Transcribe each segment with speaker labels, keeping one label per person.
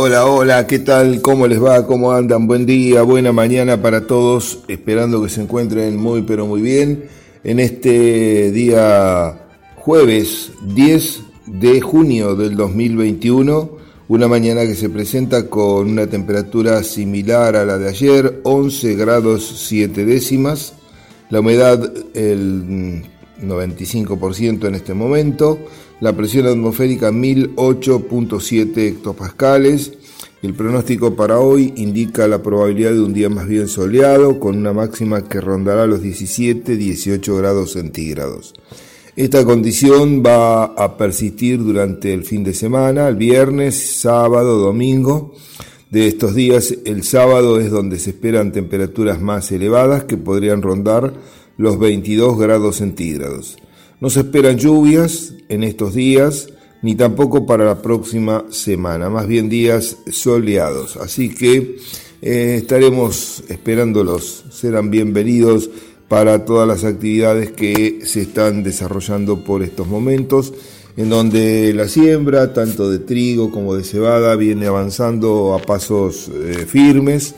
Speaker 1: Hola, hola, ¿qué tal? ¿Cómo les va? ¿Cómo andan? Buen día, buena mañana para todos, esperando que se encuentren muy pero muy bien en este día jueves 10 de junio del 2021, una mañana que se presenta con una temperatura similar a la de ayer, 11 grados 7 décimas, la humedad el 95% en este momento, la presión atmosférica 1008.7 hectopascales. El pronóstico para hoy indica la probabilidad de un día más bien soleado, con una máxima que rondará los 17-18 grados centígrados. Esta condición va a persistir durante el fin de semana, el viernes, sábado, domingo. De estos días, el sábado es donde se esperan temperaturas más elevadas que podrían rondar los 22 grados centígrados. No se esperan lluvias en estos días, ni tampoco para la próxima semana, más bien días soleados. Así que eh, estaremos esperándolos, serán bienvenidos para todas las actividades que se están desarrollando por estos momentos, en donde la siembra, tanto de trigo como de cebada, viene avanzando a pasos eh, firmes.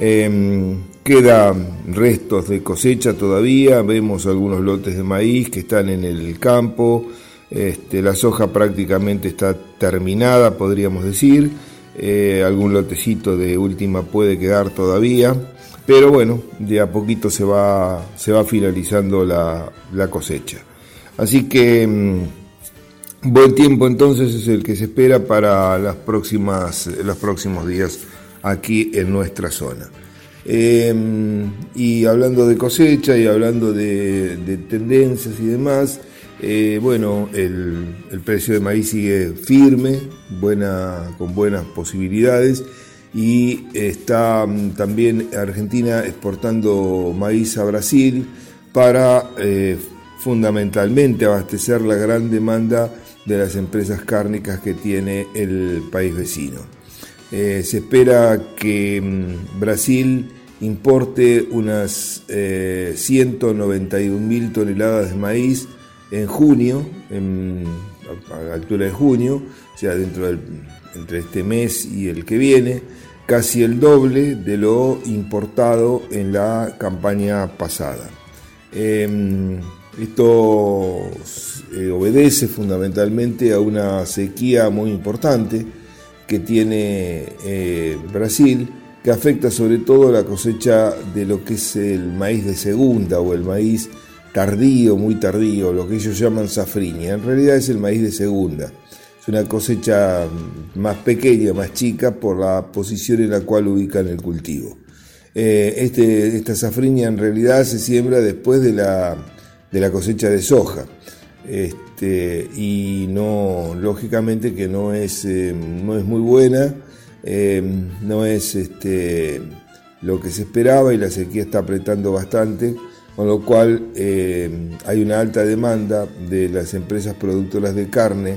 Speaker 1: Em, quedan restos de cosecha todavía, vemos algunos lotes de maíz que están en el campo, este, la soja prácticamente está terminada, podríamos decir, eh, algún lotecito de última puede quedar todavía, pero bueno, de a poquito se va, se va finalizando la, la cosecha. Así que mm, buen tiempo entonces es el que se espera para las próximas, los próximos días aquí en nuestra zona. Em, y hablando de cosecha y hablando de, tendencias y demás, eh, bueno, el, precio de maíz sigue firme, buena, con buenas posibilidades y está mm, también Argentina exportando maíz a Brasil para eh, fundamentalmente abastecer la gran demanda de las empresas cárnicas que tiene el país vecino. Eh, se espera que mm, Brasil importe unas eh, 191 mil toneladas de maíz en junio, a la altura de junio, o sea, dentro del, entre este mes y el que viene, casi el doble de lo importado en la campaña pasada. Em, esto eh, obedece fundamentalmente a una sequía muy importante que tiene eh, Brasil, que afecta sobre todo la cosecha de lo que es el maíz de segunda o el maíz tardío, muy tardío, lo que ellos llaman safriña. En realidad es el maíz de segunda. Es una cosecha más pequeña, más chica, por la posición en la cual ubican el cultivo. Eh, este, esta safriña en realidad se siembra después de la, de la cosecha de soja. Este, y no, lógicamente que no es, eh, no es muy buena, eh, no es este, lo que se esperaba y la sequía está apretando bastante, con lo cual eh, hay una alta demanda de las empresas productoras de carne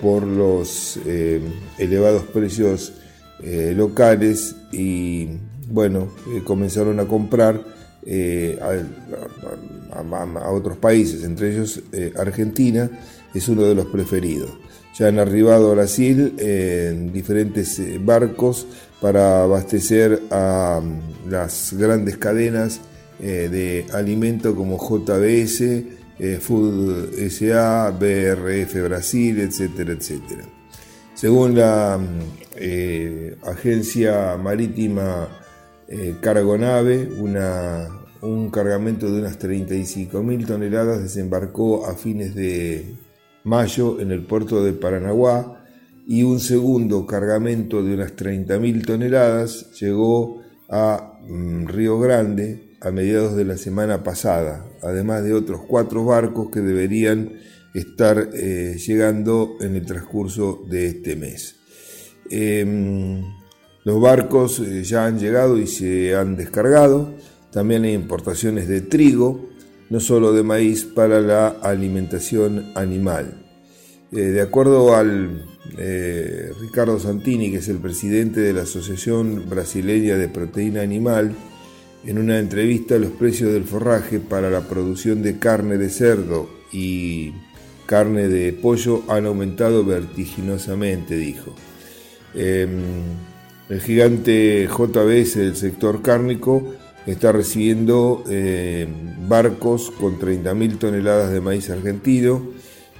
Speaker 1: por los elevados precios locales y bueno, comenzaron a comprar eh, a, otros países, entre ellos eh, Argentina, es uno de los preferidos. Ya han arribado a Brasil en diferentes eh, barcos para abastecer a las grandes cadenas de alimento como JBS, Food SA, BRF Brasil, etcétera, etcétera. Según la mm, agencia marítima Cargonave, una, un cargamento de unas 35.000 toneladas desembarcó a fines de mayo en el puerto de Paranaguá y un segundo cargamento de unas 30.000 toneladas llegó a mm, Río Grande a mediados de la semana pasada, además de otros cuatro barcos que deberían estar eh, llegando en el transcurso de este mes. Em, los barcos eh, ya han llegado y se han descargado. También hay importaciones de trigo, no solo de maíz, para la alimentación animal. Eh, de acuerdo al Ricardo Santini, que es el presidente de la Asociación Brasileña de Proteína Animal, en una entrevista los precios del forraje para la producción de carne de cerdo y carne de pollo han aumentado vertiginosamente, dijo. Em, el gigante JBS del sector cárnico está recibiendo em, barcos con 30.000 toneladas de maíz argentino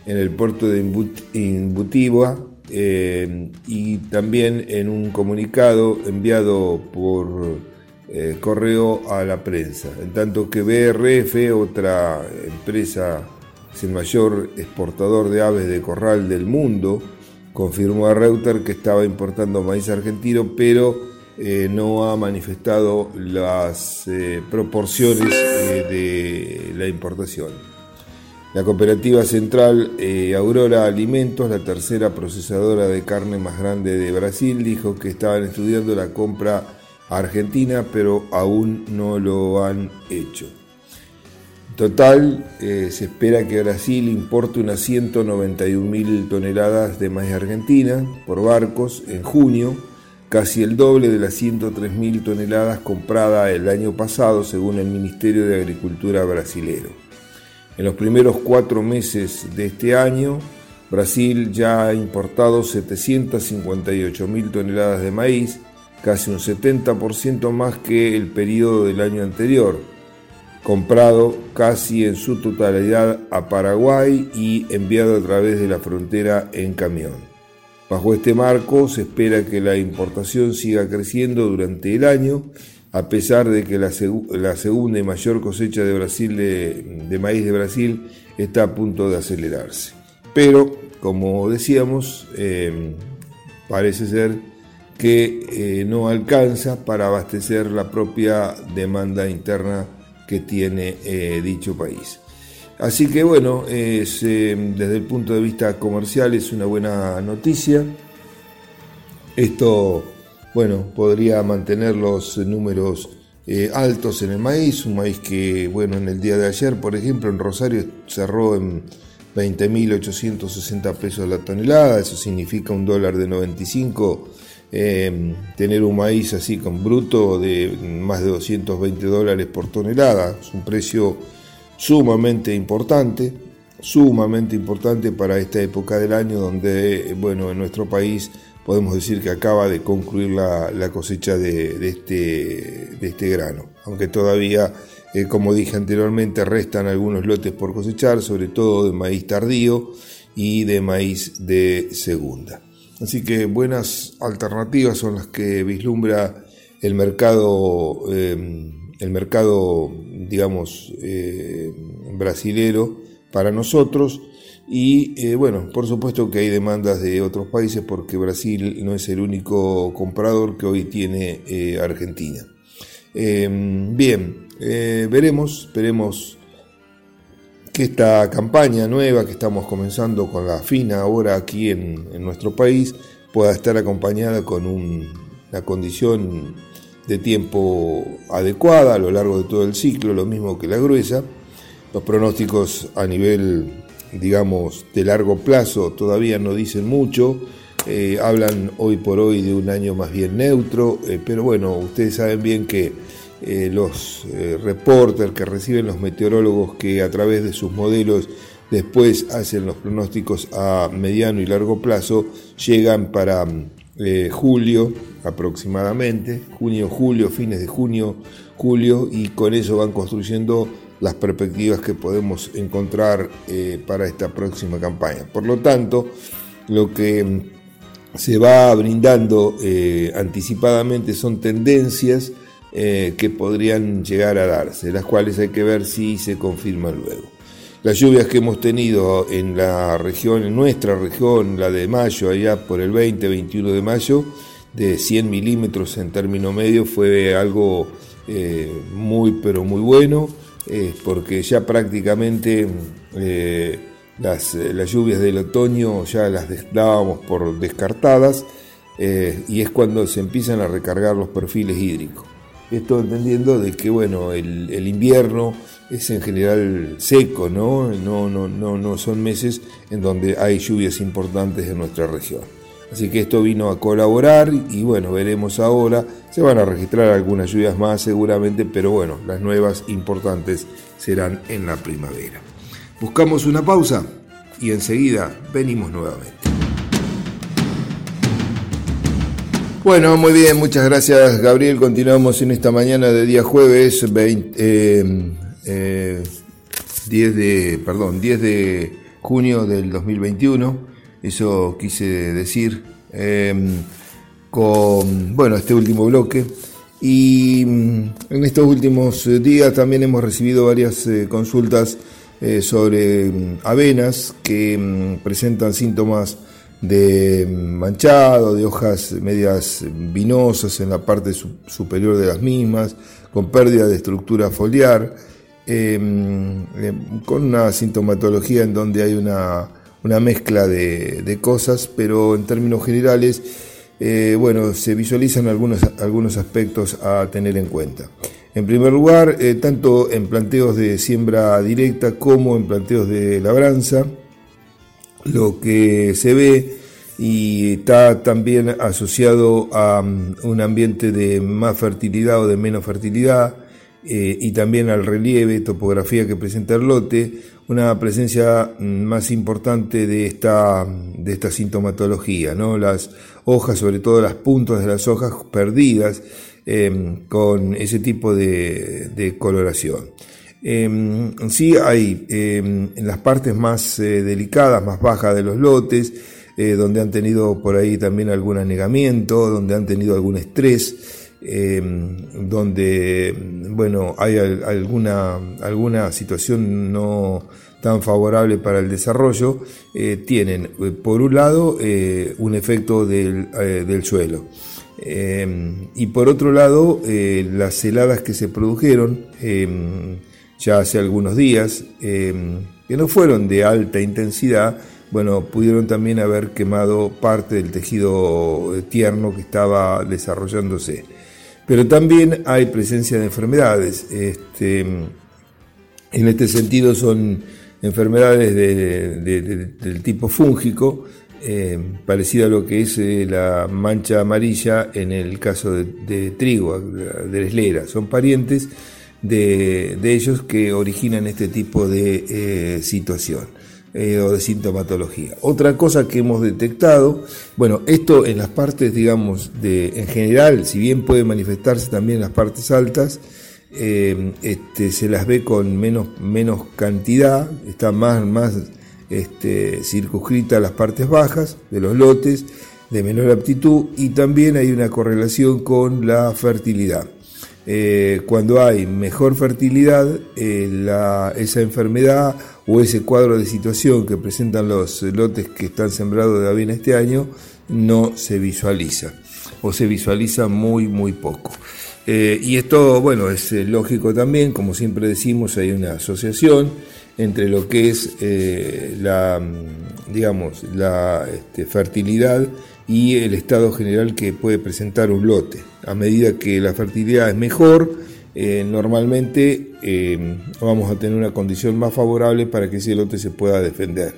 Speaker 1: en el puerto de Imbutiba em, y también en un comunicado enviado por eh, correo a la prensa. En tanto que BRF, otra empresa, es el mayor exportador de aves de corral del mundo, confirmó a Reuter que estaba importando maíz argentino, pero eh, no ha manifestado las eh, proporciones de la importación. La cooperativa central Aurora Alimentos, la tercera procesadora de carne más grande de Brasil, dijo que estaban estudiando la compra Argentina, pero aún no lo han hecho. Total, eh, se espera que Brasil importe unas 191 mil toneladas de maíz argentina por barcos en junio, casi el doble de las 103 mil toneladas compradas el año pasado, según el Ministerio de Agricultura brasilero. En los primeros cuatro meses de este año, Brasil ya ha importado 758 mil toneladas de maíz, casi un 70% más que el periodo del año anterior, comprado casi en su totalidad a Paraguay y enviado a través de la frontera en camión. Bajo este marco se espera que la importación siga creciendo durante el año, a pesar de que la, segunda y mayor cosecha de, maíz de Brasil está a punto de acelerarse. Pero, como decíamos, eh, parece ser que eh, no alcanza para abastecer la propia demanda interna que tiene eh, dicho país. Así que bueno, eh, desde el punto de vista comercial es una buena noticia. Esto, bueno, podría mantener los números altos en el maíz, un maíz que, bueno, en el día de ayer, por ejemplo, en Rosario cerró en 20.860 pesos la tonelada, eso significa un dólar de 95 Em, tener un maíz así con bruto de más de 220 dólares por tonelada. Es un precio sumamente importante, sumamente importante para esta época del año donde, bueno, en nuestro país podemos decir que acaba de concluir la, cosecha de, este, de este grano. Aunque todavía, eh, como dije anteriormente, restan algunos lotes por cosechar, sobre todo de maíz tardío y de maíz de segunda. Así que buenas alternativas son las que vislumbra el mercado, em, el mercado digamos, eh, brasilero para nosotros. Y eh, bueno, por supuesto que hay demandas de otros países porque Brasil no es el único comprador que hoy tiene eh, Argentina. Em, bien, veremos, veremos que esta campaña nueva que estamos comenzando con la FINA ahora aquí en, nuestro país pueda estar acompañada con una condición de tiempo adecuada a lo largo de todo el ciclo, lo mismo que la gruesa. Los pronósticos a nivel, digamos, de largo plazo todavía no dicen mucho, eh, hablan hoy por hoy de un año más bien neutro, eh, pero bueno, ustedes saben bien que eh, los eh, que reciben los meteorólogos que a través de sus modelos después hacen los pronósticos a mediano y largo plazo, llegan para eh, julio aproximadamente, junio, julio, fines de junio, julio, y con eso van construyendo las perspectivas que podemos encontrar para esta próxima campaña. Por lo tanto, lo que mm, se va brindando anticipadamente son tendencias eh, que podrían llegar a darse, las cuales hay que ver si se confirman luego. Las lluvias que hemos tenido en la región, en nuestra región, la de mayo, allá por el 20-21 de mayo, de 100 milímetros en término medio, fue algo eh, muy, pero muy bueno, eh, porque ya prácticamente las, las, lluvias del otoño ya las dábamos por descartadas, y es cuando se empiezan a recargar los perfiles hídricos. Esto entendiendo de que bueno, el, invierno es en general seco, ¿no? No, no, no, no son meses en donde hay lluvias importantes en nuestra región. Así que esto vino a colaborar y bueno, veremos ahora. Se van a registrar algunas lluvias más seguramente, pero bueno, las nuevas importantes serán en la primavera. Buscamos una pausa y enseguida venimos nuevamente. Bueno, muy bien, muchas gracias Gabriel. Continuamos en esta mañana de día jueves 20, eh, 10 de, perdón, 10 de junio del 2021. Eso quise decir em, con, bueno, este último bloque. Y mm, en estos últimos días también hemos recibido varias eh, consultas eh, sobre mm, avenas que mm, presentan síntomas de manchado, de hojas medias vinosas en la parte superior de las mismas, con pérdida de estructura foliar, em, em, con una sintomatología en donde hay una, mezcla de, cosas, pero en términos generales, eh, bueno, se visualizan algunos, algunos aspectos a tener en cuenta. En primer lugar, eh, tanto en planteos de siembra directa como en planteos de labranza, lo que se ve y está también asociado a mm, un ambiente de más fertilidad o de menos fertilidad eh, y también al relieve, topografía que presenta el lote, una presencia mm, más importante de esta, de esta sintomatología, ¿no? las hojas, sobre todo las puntas de las hojas perdidas em, con ese tipo de, coloración. Eh, sí hay em, en las partes más eh, delicadas, más bajas de los lotes, eh, donde han tenido por ahí también algún anegamiento, donde han tenido algún estrés, eh, donde bueno hay alguna, alguna situación no tan favorable para el desarrollo, eh, tienen por un lado un efecto del, del suelo. y por otro lado, las heladas que se produjeron ya hace algunos días, que no fueron de alta intensidad, bueno, pudieron también haber quemado parte del tejido eh, tierno que estaba desarrollándose. Pero también hay presencia de enfermedades. Este, en este sentido son enfermedades del tipo fúngico, eh, parecida a lo que es eh, la mancha amarilla en el caso de, trigo, de eslera. Son parientes de, ellos que originan este tipo de situación. Eh, o de sintomatología. Otra cosa que hemos detectado, bueno, esto en las partes, digamos, de, en general, si bien puede manifestarse también en las partes altas, eh, este, se las ve con menos, menos cantidad, está más, más este, circunscrita las partes bajas de los lotes, de menor aptitud, y también hay una correlación con la fertilidad. Eh, cuando hay mejor fertilidad, esa enfermedad o ese cuadro de situación que presentan los lotes que están sembrados de avena este año no se visualiza o se visualiza muy muy poco. Eh, y esto, bueno, es eh, lógico también, como siempre decimos, hay una asociación entre lo que es eh, la, digamos, la este, fertilidad y el estado general que puede presentar un lote. A medida que la fertilidad es mejor, eh, normalmente eh, vamos a tener una condición más favorable para que ese lote se pueda defender.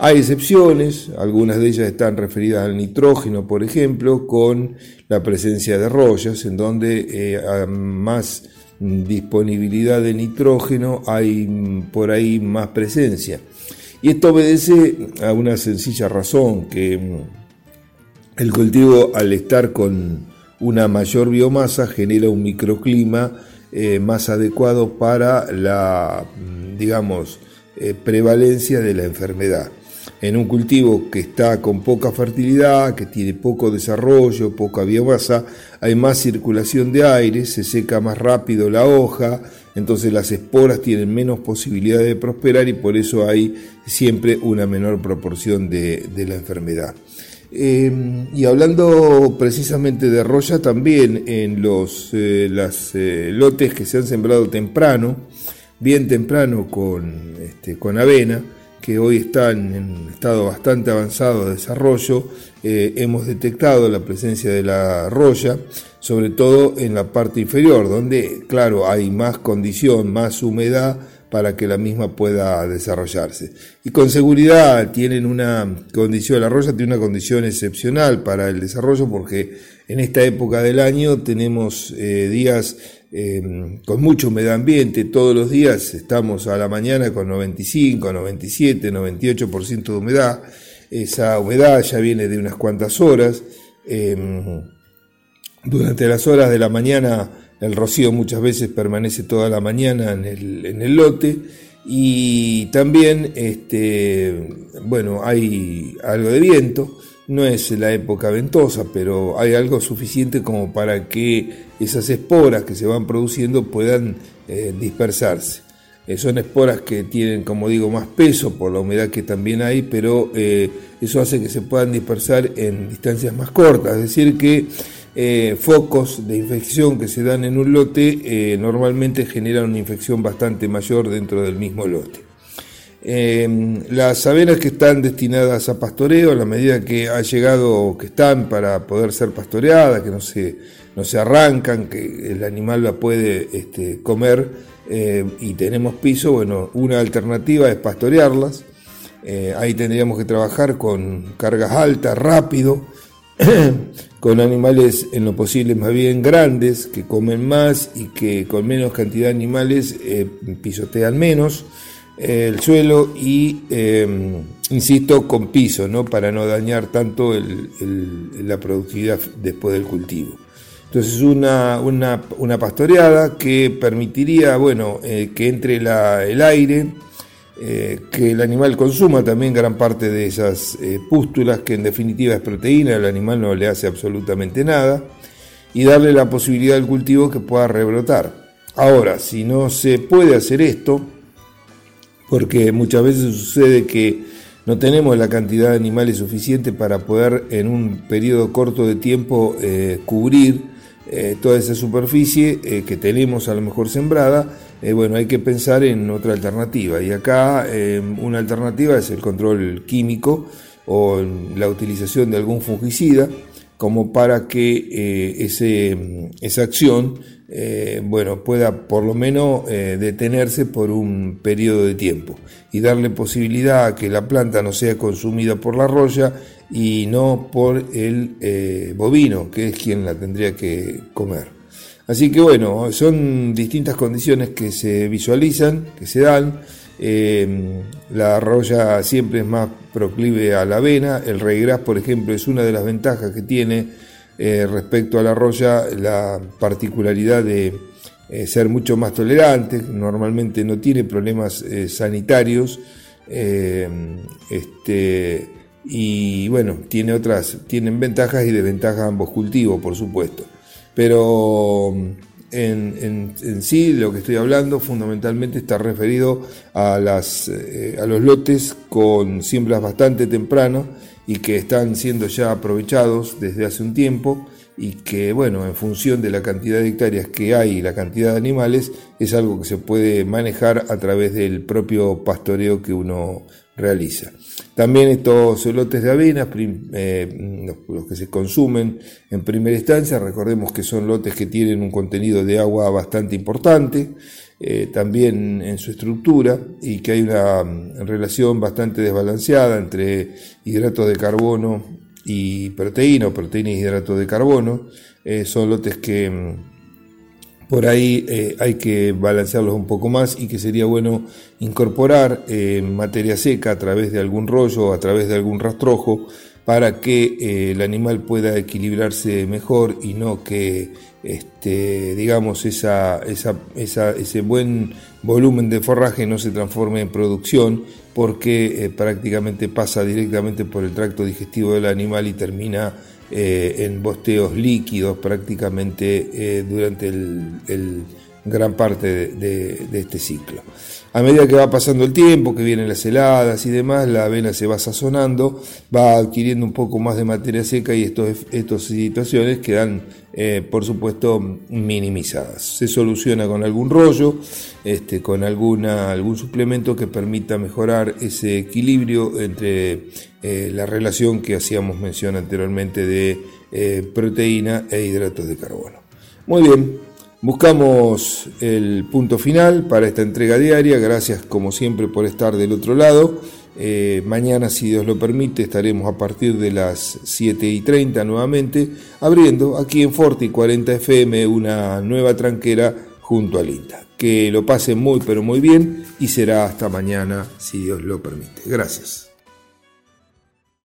Speaker 1: Hay excepciones, algunas de ellas están referidas al nitrógeno, por ejemplo, con la presencia de rollas, en donde eh, más disponibilidad de nitrógeno hay por ahí más presencia. Y esto obedece a una sencilla razón, que el cultivo al estar con una mayor biomasa genera un microclima eh, más adecuado para la, mm, digamos, eh, prevalencia de la enfermedad. En un cultivo que está con poca fertilidad, que tiene poco desarrollo, poca biomasa, hay más circulación de aire, se seca más rápido la hoja, entonces las esporas tienen menos posibilidad de prosperar y por eso hay siempre una menor proporción de la enfermedad. Eh, y hablando precisamente de roya, también en los eh, eh, lotes que se han sembrado temprano, bien temprano con, este, con avena, que hoy están en estado bastante avanzado de desarrollo, hemos detectado la presencia de la roya, sobre todo en la parte inferior, donde, claro, hay más condición, más humedad, para que la misma pueda desarrollarse. Y con seguridad tienen una condición, la roya tiene una condición excepcional para el desarrollo porque en esta época del año tenemos eh, días eh, con mucho medio ambiente, todos los días estamos a la mañana con 95, 97, 98% de humedad, esa humedad ya viene de unas cuantas horas. Eh, Durante las horas de la mañana el rocío muchas veces permanece toda la mañana en el, en el lote y también este, bueno, hay algo de viento, no es la época ventosa, pero hay algo suficiente como para que esas esporas que se van produciendo puedan eh, dispersarse. Eh, son esporas que tienen, como digo, más peso por la humedad que también hay, pero eh, eso hace que se puedan dispersar en distancias más cortas, es decir, que focos de infección que se dan en un lote normalmente generan una infección bastante mayor dentro del mismo lote. Em, las avenas que están destinadas a pastoreo, a la medida que ha llegado, que están para poder ser pastoreadas, que no se, no se arrancan, que el animal la puede este, comer eh, y tenemos piso, bueno, una alternativa es pastorearlas. Eh, ahí tendríamos que trabajar con cargas altas, rápido, con animales en lo posible más bien grandes, que comen más y que con menos cantidad de animales eh, pisotean menos el suelo y, em, insisto, con piso, ¿no? para no dañar tanto la productividad después del cultivo. Entonces una, una, pastoreada que permitiría bueno, eh, que entre el aire, eh, que el animal consuma también gran parte de esas eh, pústulas, que en definitiva es proteína, el animal no le hace absolutamente nada, y darle la posibilidad al cultivo que pueda rebrotar. Ahora, si no se puede hacer esto, porque muchas veces sucede que no tenemos la cantidad de animales suficiente para poder en un periodo corto de tiempo eh, cubrir toda esa superficie que tenemos a lo mejor sembrada, bueno, hay que pensar en otra alternativa. Y acá una alternativa es el control químico o la utilización de algún fungicida como para que ese, esa acción eh, bueno, pueda por lo menos eh, detenerse por un periodo de tiempo y darle posibilidad a que la planta no sea consumida por la roya y no por el eh, bovino, que es quien la tendría que comer. Así que bueno, son distintas condiciones que se visualizan, que se dan. la roya siempre es más proclive a la avena. El reigras, por ejemplo, es una de las ventajas que tiene eh, respecto a la roya, la particularidad de eh, ser mucho más tolerante, normalmente no tiene problemas eh, sanitarios, este, y bueno, tiene otras, tienen ventajas y desventajas ambos cultivos, por supuesto. Pero en, sí lo que estoy hablando fundamentalmente está referido a, las, a los lotes con siembras bastante temprano y que están siendo ya aprovechados desde hace un tiempo y que, bueno, en función de la cantidad de hectáreas que hay y la cantidad de animales, es algo que se puede manejar a través del propio pastoreo que uno realiza. También estos lotes de avena, eh, los que se consumen en primera instancia, recordemos que son lotes que tienen un contenido de agua bastante importante, eh, también en su estructura y que hay una mm, relación bastante desbalanceada entre hidratos de carbono y proteína o proteína y hidratos de carbono. Eh, son lotes que mm, por ahí eh, hay que balancearlos un poco más y que sería bueno incorporar materia seca a través de algún rollo, a través de algún rastrojo, para que el animal pueda equilibrarse mejor y no que este, digamos, esa, ese buen volumen de forraje no se transforme en producción porque eh, prácticamente pasa directamente por el tracto digestivo del animal y termina eh, en bosteos líquidos prácticamente eh, durante el, gran parte de este ciclo. A medida que va pasando el tiempo, que vienen las heladas y demás, la avena se va sazonando, va adquiriendo un poco más de materia seca y estas situaciones quedan, eh, por supuesto, minimizadas. Se soluciona con algún rollo, este, con alguna, algún suplemento que permita mejorar ese equilibrio entre eh, la relación que hacíamos mención anteriormente de eh, proteína e hidratos de carbono. Muy bien, Buscamos el punto final para esta entrega diaria. Gracias como siempre por estar del otro lado. Eh, mañana, si Dios lo permite, estaremos a partir de las 7 y 30 nuevamente abriendo aquí en Forti 40 FM una nueva tranquera junto al INTA. Que lo pasen muy pero muy bien y será hasta mañana si Dios lo permite. Gracias.